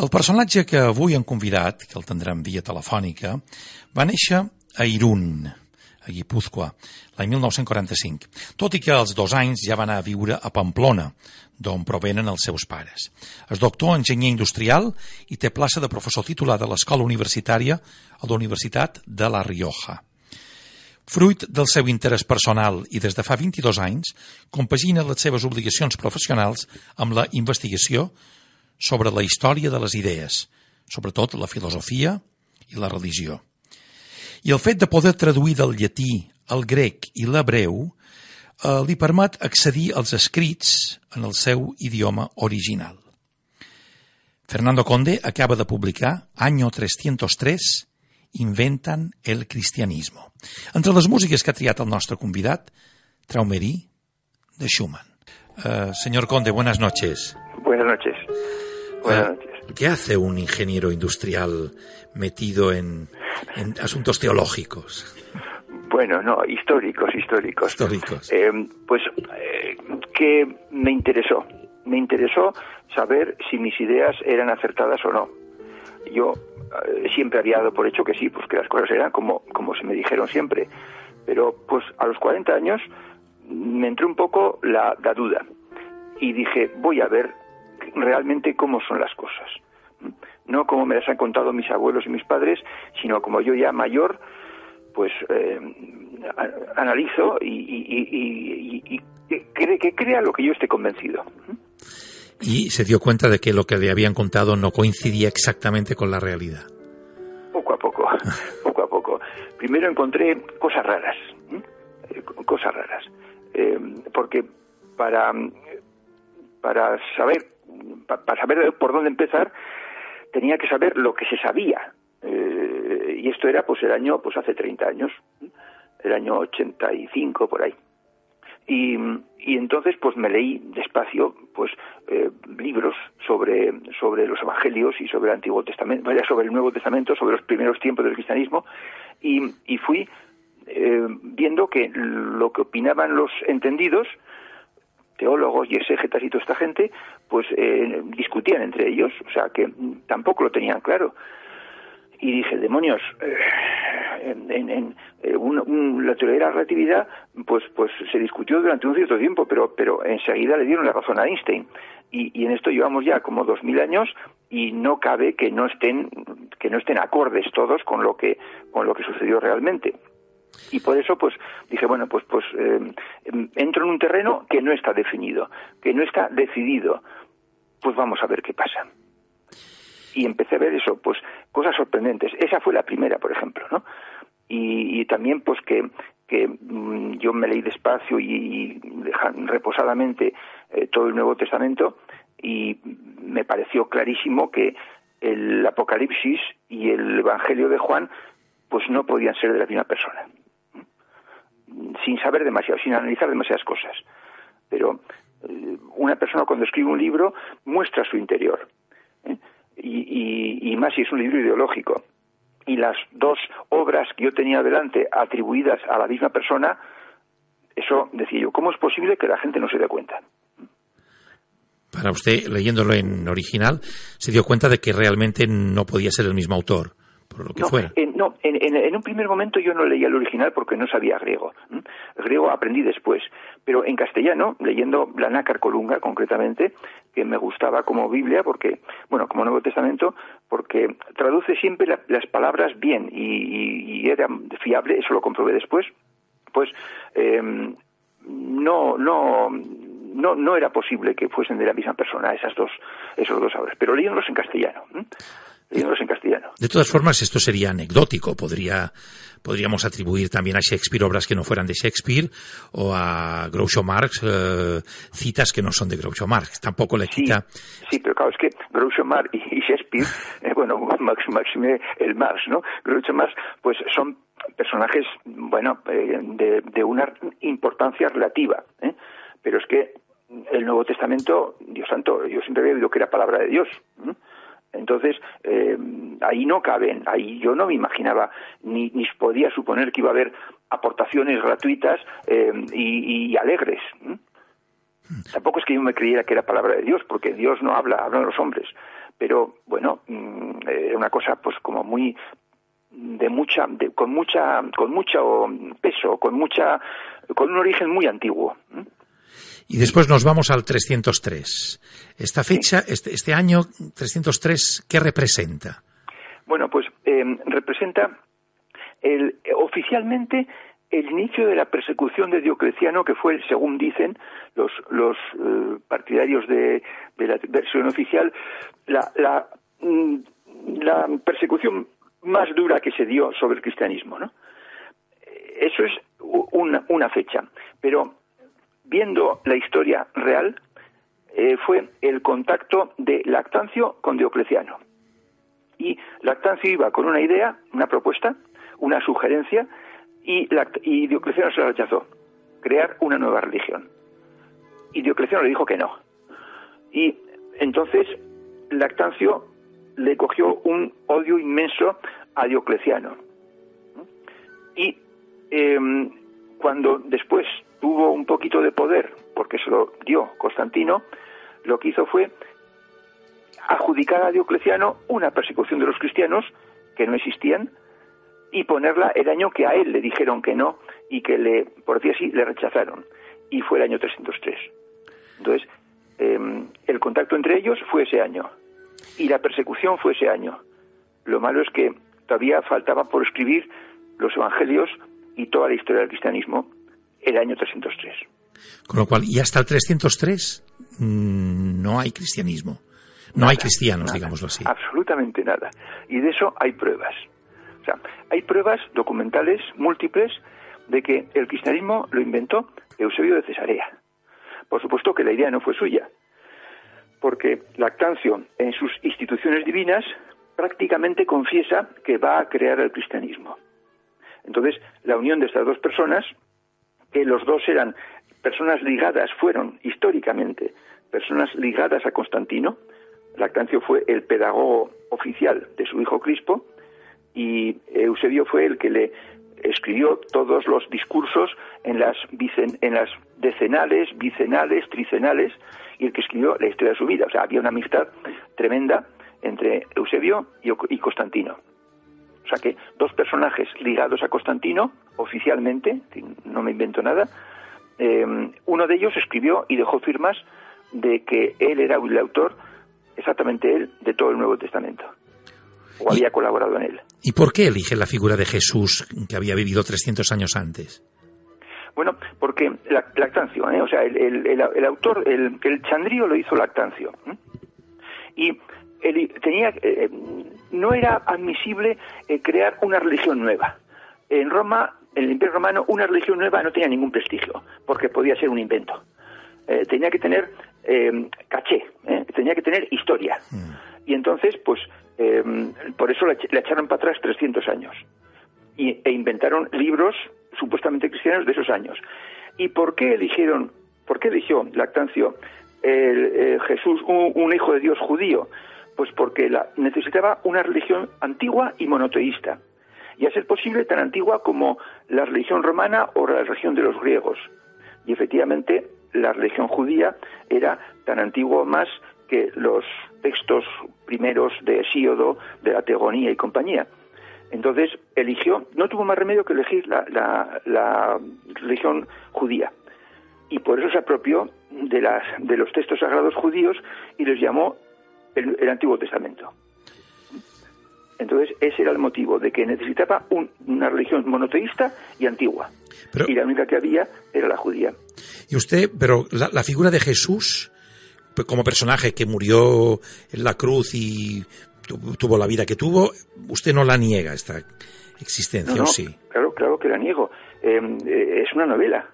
El personatge que avui hem convidat, que el tindrem via telefònica, va néixer a Irún, a Guipúzcoa, l'any 1945, tot i que als dos anys ja va anar a viure a Pamplona, d'on provenen els seus pares. És doctor enginyer industrial i té plaça de professor titular de l'escola universitària a la Universitat de La Rioja. Fruit del seu interès personal i des de fa 22 anys, compagina les seves obligacions professionals amb la investigació sobre la història de les idees, sobretot la filosofia i la religió. I el fet de poder traduir del llatí al grec i l'hebreu eh, li permet accedir als escrits en el seu idioma original. Fernando Conde acaba de publicar Año 303 Inventan el cristianismo. Entre les músiques que ha triat el nostre convidat, Traumerí, de Schumann. Uh, señor Conde, buenas noches. Buenas noches. Buenas noches. ¿Qué hace un ingeniero industrial metido en, en asuntos teológicos? Bueno, no, históricos, históricos. Históricos. Eh, pues eh, que me interesó. Me interesó saber si mis ideas eran acertadas o no. Yo eh, siempre había dado por hecho que sí, pues que las cosas eran como, como se me dijeron siempre. Pero pues a los 40 años me entró un poco la, la duda. Y dije, voy a ver realmente cómo son las cosas. No como me las han contado mis abuelos y mis padres, sino como yo ya mayor, pues eh, analizo y, y, y, y que, que, crea lo que yo esté convencido. Y se dio cuenta de que lo que le habían contado no coincidía exactamente con la realidad. Poco a poco, poco a poco. Primero encontré cosas raras, ¿eh? cosas raras, eh, porque para para saber para saber por dónde empezar tenía que saber lo que se sabía. Eh, y esto era pues el año pues hace 30 años el año 85 por ahí. Y, y entonces pues me leí despacio pues eh, libros sobre sobre los evangelios y sobre el antiguo testamento vaya sobre el nuevo testamento sobre los primeros tiempos del cristianismo y, y fui eh, viendo que lo que opinaban los entendidos teólogos y exégetas y toda esta gente, pues eh, discutían entre ellos, o sea que tampoco lo tenían claro. Y dije, demonios, eh, en, en, en un, un, la teoría de la relatividad, pues, pues se discutió durante un cierto tiempo, pero, pero enseguida le dieron la razón a Einstein. Y, y en esto llevamos ya como dos mil años y no cabe que no estén, que no estén acordes todos con lo que, con lo que sucedió realmente y por eso pues dije bueno pues pues eh, entro en un terreno que no está definido que no está decidido. Pues vamos a ver qué pasa. Y empecé a ver eso pues cosas sorprendentes. Esa fue la primera por ejemplo no y, también pues que que mmm, yo me leí despacio y, y reposadamente eh, todo el Nuevo Testamento y me pareció clarísimo que el Apocalipsis y el Evangelio de Juan pues no podían ser de la misma persona sin saber demasiado, sin analizar demasiadas cosas. Pero eh, una persona cuando escribe un libro muestra su interior. ¿eh? Y, y, más si es un libro ideológico. Y las dos obras que yo tenía delante atribuidas a la misma persona, eso decía yo, ¿cómo es posible que la gente no se dé cuenta? Para usted, leyéndolo en original, se dio cuenta de que realmente no podía ser el mismo autor por lo que no, fuera. En, no, en, en, en, un primer momento yo no leía el original porque no sabía griego. El griego aprendí después, pero en castellano, leyendo la Nácar Colunga concretamente, que me gustaba como Biblia, porque, bueno, como Nuevo Testamento, porque traduce siempre la, las palabras bien y, y, y, era fiable, eso lo comprobé después, pues eh, no, no, no, no era posible que fuesen de la misma persona esas dos, esos dos obras, pero leyéndolos en castellano. ¿eh? En castellano. De todas formas, esto sería anecdótico. Podría, podríamos atribuir también a Shakespeare obras que no fueran de Shakespeare o a Groucho Marx eh, citas que no son de Groucho Marx. Tampoco le quita. Sí, sí pero claro, es que Groucho Marx y Shakespeare, eh, bueno, Max, Maxime el Marx, ¿no? Groucho Marx, pues son personajes, bueno, eh, de, de, una importancia relativa, ¿eh? pero es que el Nuevo Testamento, Dios santo, yo siempre había oído que era palabra de Dios. ¿eh? Entonces, eh, ahí no caben, ahí yo no me imaginaba, ni, ni podía suponer que iba a haber aportaciones gratuitas eh, y, alegres. ¿eh? Tampoco es que yo me creyera que era palabra de Dios, porque Dios no habla, hablan los hombres. pero bueno, mm, era una cosa pues como muy de mucha con mucha con mucho peso, con mucha con un origen muy antiguo. Y después nos vamos al 303. Esta fecha, este, este, año 303, ¿qué representa? Bueno, pues em, representa el, oficialmente el inicio de la persecución de Diocleciano, que fue, según dicen los, los eh, partidarios de, la versión oficial, la, la, mm, la, persecución más dura que se dio sobre el cristianismo. ¿no? Eso es una, una fecha. Pero viendo la historia real, eh, fue el contacto de Lactancio con Diocleciano. Y Lactancio iba con una idea, una propuesta, una sugerencia, y, Diocleciano se la rechazó, crear una nueva religión. Y Diocleciano le dijo que no. Y entonces Lactancio le cogió un odio inmenso a Diocleciano. Y em, cuando después tuvo un poquito de poder, porque se lo dio Constantino, lo que hizo fue adjudicar a Diocleciano una persecución de los cristianos que no existían y ponerla el año que a él le dijeron que no y que le, por decir así, le rechazaron. Y fue el año 303. Entonces, em, el contacto entre ellos fue ese año y la persecución fue ese año. Lo malo es que todavía faltaba por escribir los evangelios y toda la historia del cristianismo el año 303. Con lo cual, y hasta el 303 mm, no hay cristianismo. No hay cristianos, digámoslo así. Absolutamente nada. Y de eso hay pruebas. O sea, hay pruebas documentales múltiples de que el cristianismo lo inventó Eusebio de Cesarea. Por supuesto que la idea no fue suya, porque Lactancio, en sus instituciones divinas, prácticamente confiesa que va a crear el cristianismo. Entonces, la unión de estas dos personas que los dos eran personas ligadas, fueron históricamente personas ligadas a Constantino. Lactancio fue el pedagogo oficial de su hijo Crispo y Eusebio fue el que le escribió todos los discursos en las, en las decenales, bicenales, tricenales y el que escribió la historia de su vida. O sea, había una amistad tremenda entre Eusebio y Constantino. O sea que dos personajes ligados a Constantino, oficialmente, no me invento nada, eh, uno de ellos escribió y dejó firmas de que él era el autor, exactamente él, de todo el Nuevo Testamento. O había colaborado en él. ¿Y por qué elige la figura de Jesús que había vivido 300 años antes? Bueno, porque Lactancio, ¿eh? o sea, el, autor, el, el, Chandrío lo hizo Lactancio. Y tenía, eh, no era admisible eh, crear una religión nueva. En Roma, en el Imperio Romano, una religión nueva no tenía ningún prestigio, porque podía ser un invento. Eh, tenía que tener caché, tenía que tener historia. Mm. Y entonces, pues, por eso le, echaron para atrás 300 años. Y, e inventaron libros supuestamente cristianos de esos años. ¿Y por qué eligieron, por qué eligió Lactancio Jesús, un hijo de Dios judío? Pues porque la, necesitaba una religión antigua y monoteísta, y a ser posible tan antigua como la religión romana o la religión de los griegos. Y efectivamente la religión judía era tan antigua más que los textos primeros de Hesíodo, de la Tegonía y compañía. Entonces eligió, no tuvo más remedio que elegir la, la religión judía. Y por eso se apropió de, las, de los textos sagrados judíos y los llamó el, Antiguo Testamento. Entonces, ese era el motivo de que necesitaba una religión monoteísta y antigua. y la única que había era la judía. Y usted, pero la, figura de Jesús, como personaje que murió en la cruz y tuvo la vida que tuvo, usted no la niega esta existencia, ¿o sí? Claro, claro que la niego. Em, eh, es una novela.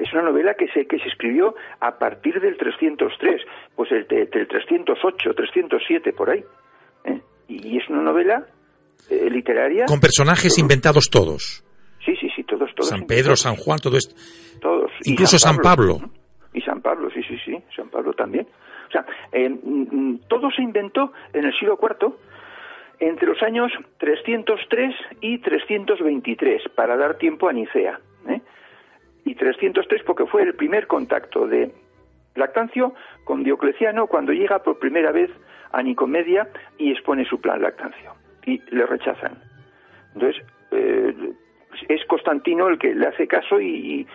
Es una novela que se, que se escribió a partir del 303, pues el, del 308, 307, por ahí. ¿eh? Y, es una novela eh, literaria. Con personajes inventados todos. Sí, sí, sí, todos, todos. San Pedro, San Juan, todo esto. Todos. Incluso San Pablo. Y San Pablo, sí, sí, sí, San Pablo también. O sea, eh, todo se inventó en el siglo IV entre los años 303 y 323 para dar tiempo a Nicea. ¿Eh? y 303 porque fue el primer contacto de Lactancio con Diocleciano cuando llega por primera vez a Nicomedia y expone su plan lactancio. Y le rechazan. Entonces, eh, es Constantino el que le hace caso y,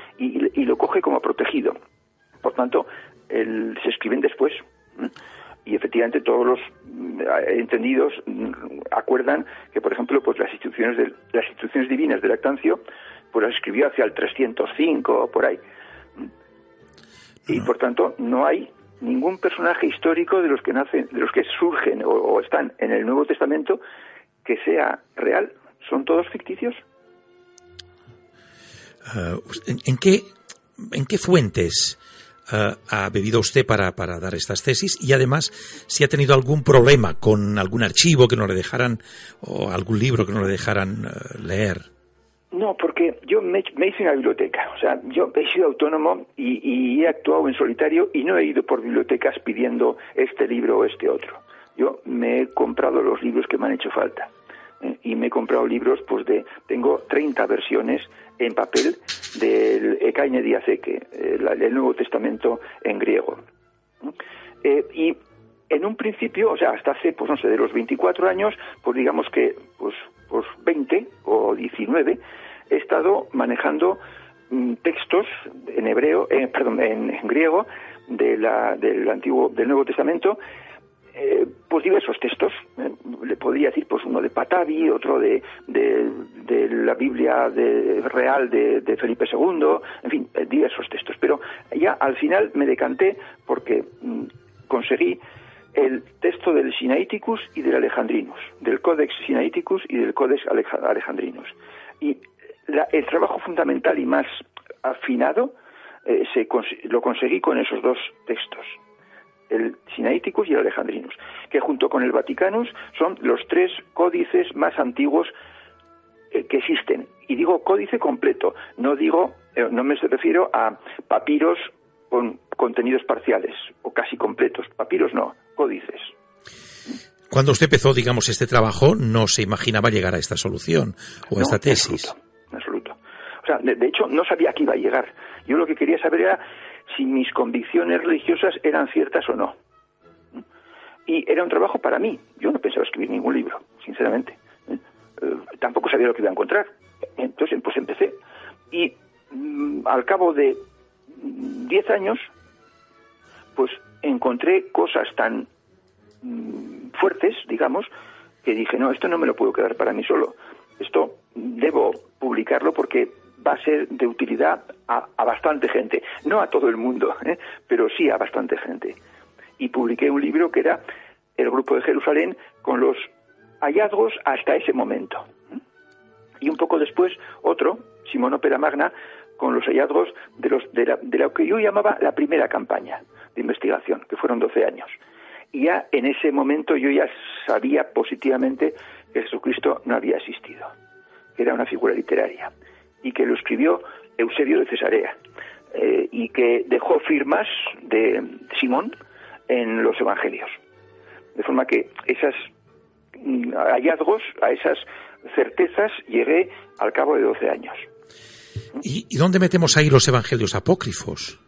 lo coge como protegido. Por tanto, se escriben después. Y efectivamente todos los mm, entendidos mm, acuerdan que, por ejemplo, pues las instituciones de, las instrucciones divinas de Lactancio, pues las escribió hacia el 305 o por ahí. Y por tanto no hay ningún personaje histórico de los que nacen, de los que surgen o están en el Nuevo Testamento que sea real. Son todos ficticios. Eh, ¿en, qué, ¿En qué fuentes eh, ha bebido usted para, para, dar estas tesis? Y además, si ha tenido algún problema con algún archivo que no le dejaran, o algún libro que no le dejaran eh, leer. No, porque yo me, hice una biblioteca. O sea, yo he sido autónomo y, y, he actuado en solitario y no he ido por bibliotecas pidiendo este libro o este otro. Yo me he comprado los libros que me han hecho falta. y me he comprado libros, pues de. Tengo 30 versiones en papel del Ekaine Diazeke, el, Nuevo Testamento en griego. Eh, y en un principio, o sea, hasta hace, pues no sé, de los 24 años, pues digamos que, pues, pues 20 o 19, he estado manejando mm, textos en hebreo, eh, perdón, en, griego de la, del antiguo, del Nuevo Testamento eh, pues diversos textos. Eh, le podría decir pues uno de Patavi, otro de, de, la Biblia de, real de, Felipe II, en fin, eh, diversos textos. Pero ya al final me decanté porque mm, conseguí el texto del Sinaiticus y del Alejandrinus, del Codex Sinaiticus y del Codex Alejandrinus. Y el trabajo fundamental y más afinado se, lo conseguí con esos dos textos el Sinaiticus y el Alejandrinus, que junto con el Vaticanus son los tres códices más antiguos eh, que existen. Y digo códice completo, no digo, eh, no me refiero a papiros con contenidos parciales o casi completos. Papiros no, códices. Cuando usted empezó, digamos, este trabajo, no se imaginaba llegar a esta solución o a esta tesis. En absoluto, O sea, de hecho, no sabía que iba a llegar. Yo lo que quería saber era si mis convicciones religiosas eran ciertas o no. Y era un trabajo para mí. Yo no pensaba escribir ningún libro, sinceramente. Eh, tampoco sabía lo que iba a encontrar. Entonces, pues empecé. Y mm, al cabo de diez años, pues encontré cosas tan mm, fuertes, digamos, que dije, no, esto no me lo puedo quedar para mí solo. Esto debo publicarlo porque va a ser de utilidad a, bastante gente, no a todo el mundo, ¿eh? pero sí a bastante gente. Y publiqué un libro que era El Grupo de Jerusalén con los hallazgos hasta ese momento. ¿eh? Y un poco después otro, Simón Opera Magna, con los hallazgos de, los, de, la, de lo que yo llamaba la primera campaña de investigación, que fueron 12 años. Y ya en ese momento yo ya sabía positivamente que Jesucristo no había existido, que era una figura literaria y que lo escribió Eusebio de Cesarea eh, y que dejó firmas de Simón en los evangelios. De forma que esos mm, hallazgos, a esas certezas, llegué al cabo de 12 años. ¿Y, dónde metemos ahí los evangelios apócrifos?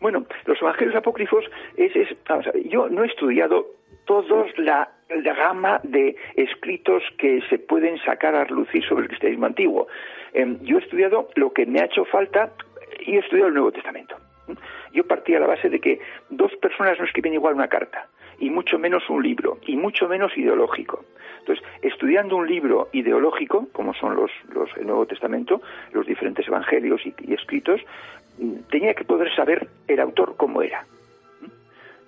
Bueno, los evangelios apócrifos es, yo no he estudiado todos la, gama de escritos que se pueden sacar a relucir sobre el cristianismo antiguo. Em, yo he estudiado lo que me ha hecho falta y he estudiado el Nuevo Testamento. Yo partí a la base de que dos personas no escriben igual una carta, y mucho menos un libro, y mucho menos ideológico. Entonces, estudiando un libro ideológico, como son los, los el Nuevo Testamento, los diferentes evangelios y, escritos, tenía que poder saber el autor cómo era.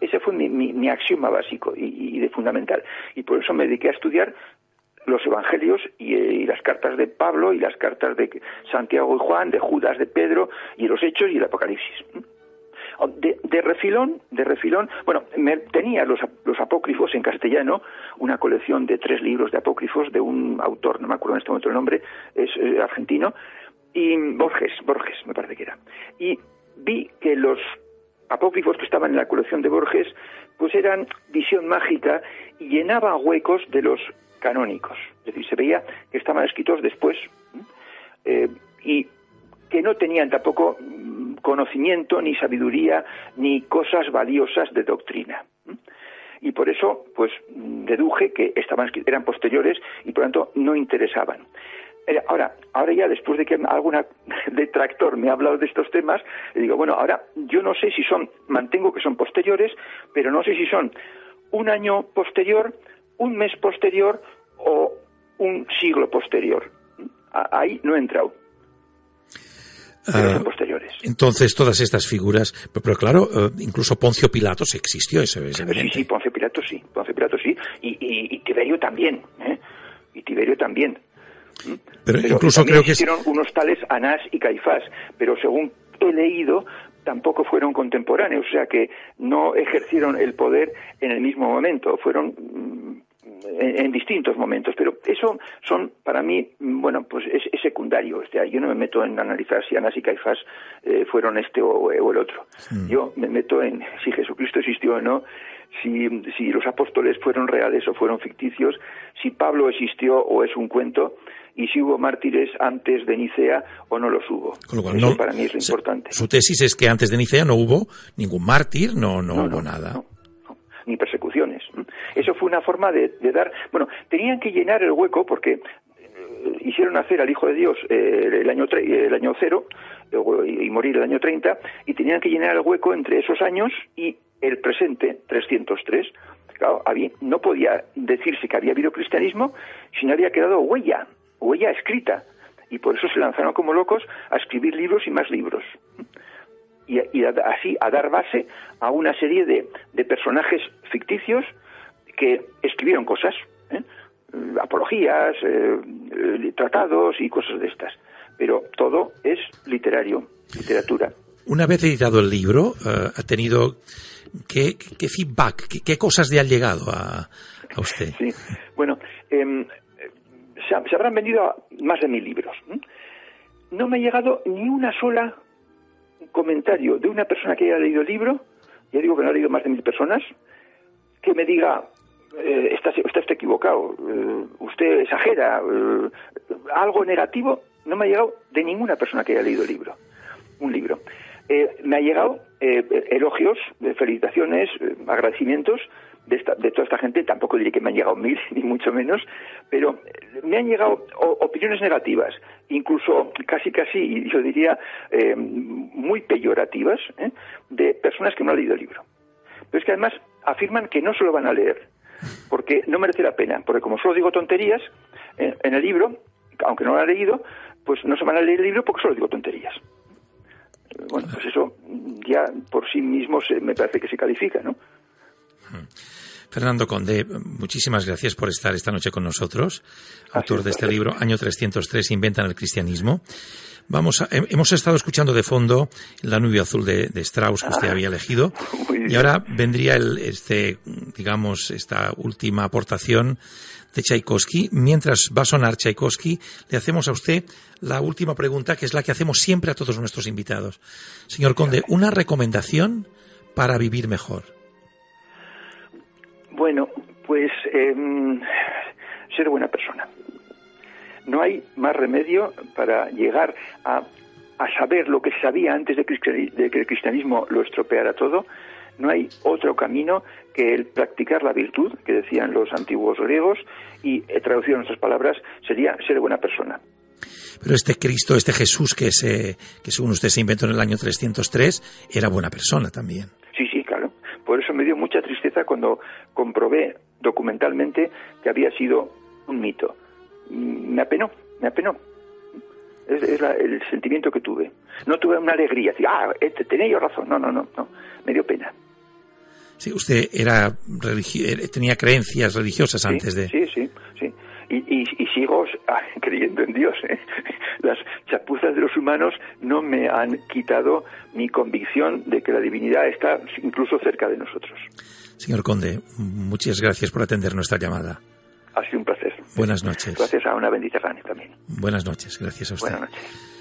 Ese fue mi, axioma básico y, y, de fundamental. Y por eso me dediqué a estudiar los evangelios y, las cartas de Pablo y las cartas de Santiago y Juan, de Judas, de Pedro y los Hechos y el Apocalipsis. De, refilón, de refilón, bueno, me, tenía los, los, apócrifos en castellano, una colección de tres libros de apócrifos de un autor, no me acuerdo en este momento el nombre, es eh, argentino, y Borges, Borges me parece que era. Y vi que los apócrifos que estaban en la colección de Borges, pues eran visión mágica y llenaban huecos de los canónicos. Es decir, se veía que estaban escritos después eh, y que no tenían tampoco mm, conocimiento, ni sabiduría, ni cosas valiosas de doctrina. y por eso pues deduje que estaban eran posteriores y por tanto no interesaban. Eh, ahora, ahora ya después de que alguna detractor me ha hablado de estos temas, le digo, bueno, ahora yo no sé si son, mantengo que son posteriores, pero no sé si son un año posterior, un mes posterior o un siglo posterior. Ahí no he entrado. Ah, posteriores. Entonces, todas estas figuras, pero, claro, eh, incluso Poncio Pilatos existió, eso es Sí, sí, Poncio Pilatos sí, Poncio Pilatos sí, y, Tiberio también, ¿eh? y Tiberio también. ¿Mm? Pero, incluso creo que hicieron unos tales Anás y Caifás, pero según he leído, tampoco fueron contemporáneos, o sea que no ejercieron el poder en el mismo momento, fueron mm, en, distintos momentos, pero eso son para mí, bueno, pues es, secundario. Este, yo no me meto en analizar si Anás y Caifás eh, fueron este o, el otro. Yo me meto en si Jesucristo existió o no, si, si los apóstoles fueron reales o fueron ficticios, si Pablo existió o es un cuento, y si hubo mártires antes de Nicea o no los hubo. Eso para mí es lo importante. Su tesis es que antes de Nicea no hubo ningún mártir, no, no, hubo nada ni persecuciones. Eso fue una forma de, dar, bueno, tenían que llenar el hueco porque eh, hicieron nacer al Hijo de Dios eh, el, año el año cero y morir el año 30 y tenían que llenar el hueco entre esos años y el presente 303. Claro, no podía decirse que había habido cristianismo si no había quedado huella, huella escrita. Y por eso se lanzaron como locos a escribir libros y más libros y, así a dar base a una serie de, de personajes ficticios que escribieron cosas, ¿eh? apologías, eh, tratados y cosas de estas. Pero todo es literario, literatura. Una vez editado el libro, eh, ¿ha tenido qué, feedback, qué, cosas le han llegado a, usted? Sí, bueno, em, se, habrán vendido más de mil libros. No me ha llegado ni una sola comentario de una persona que haya leído el libro, ya digo que no ha leído más de mil personas, que me diga, eh, está, usted equivocado, eh, usted exagera, eh, algo negativo, no me ha llegado de ninguna persona que haya leído el libro, un libro. me ha llegado elogios, felicitaciones, agradecimientos de, esta, de toda esta gente, tampoco diré que me han llegado mil, ni mucho menos, pero me han llegado opiniones negativas, incluso casi casi, yo diría, eh, muy peyorativas, ¿eh? de personas que no han leído el libro. Pero es que además afirman que no se lo van a leer, porque no merece la pena, porque como solo digo tonterías ¿eh? en el libro, aunque no lo han leído, pues no se van a leer el libro porque solo digo tonterías. Bueno, pues eso ya por sí mismo me parece que se califica, ¿no? Fernando Conde, muchísimas gracias por estar esta noche con nosotros, autor de este libro, Año 303, Inventan el Cristianismo. Vamos hemos estado escuchando de fondo La nube azul de, Strauss que usted había elegido y ahora vendría el, este, digamos, esta última aportación de Tchaikovsky. Mientras va a sonar Tchaikovsky, le hacemos a usted la última pregunta que es la que hacemos siempre a todos nuestros invitados. Señor Conde, una recomendación para vivir mejor. Bueno, pues em, ser buena persona. No hay más remedio para llegar a, saber lo que sabía antes de, que el cristianismo lo estropeara todo. No hay otro camino que el practicar la virtud, que decían los antiguos griegos, y eh, traducido en nuestras palabras, sería ser buena persona. Pero este Cristo, este Jesús que, se, que según usted se inventó en el año 303, era buena persona también. Por eso me dio mucha tristeza cuando comprobé documentalmente que había sido un mito. Me apenó, me apenó. Es, el sentimiento que tuve. No tuve una alegría, decir, ah, este, tenía yo razón. No, no, no, no. Me dio pena. Sí, usted era eh, tenía creencias religiosas antes de. Sí, sí, sí. Y, sigo creyendo en Dios. ¿eh? Las chapuzas de los humanos no me han quitado mi convicción de que la divinidad está incluso cerca de nosotros. Señor Conde, muchas gracias por atender nuestra llamada. Ha sido un placer. Buenas noches. Gracias a una bendita también. Buenas noches, gracias a usted. Buenas noches.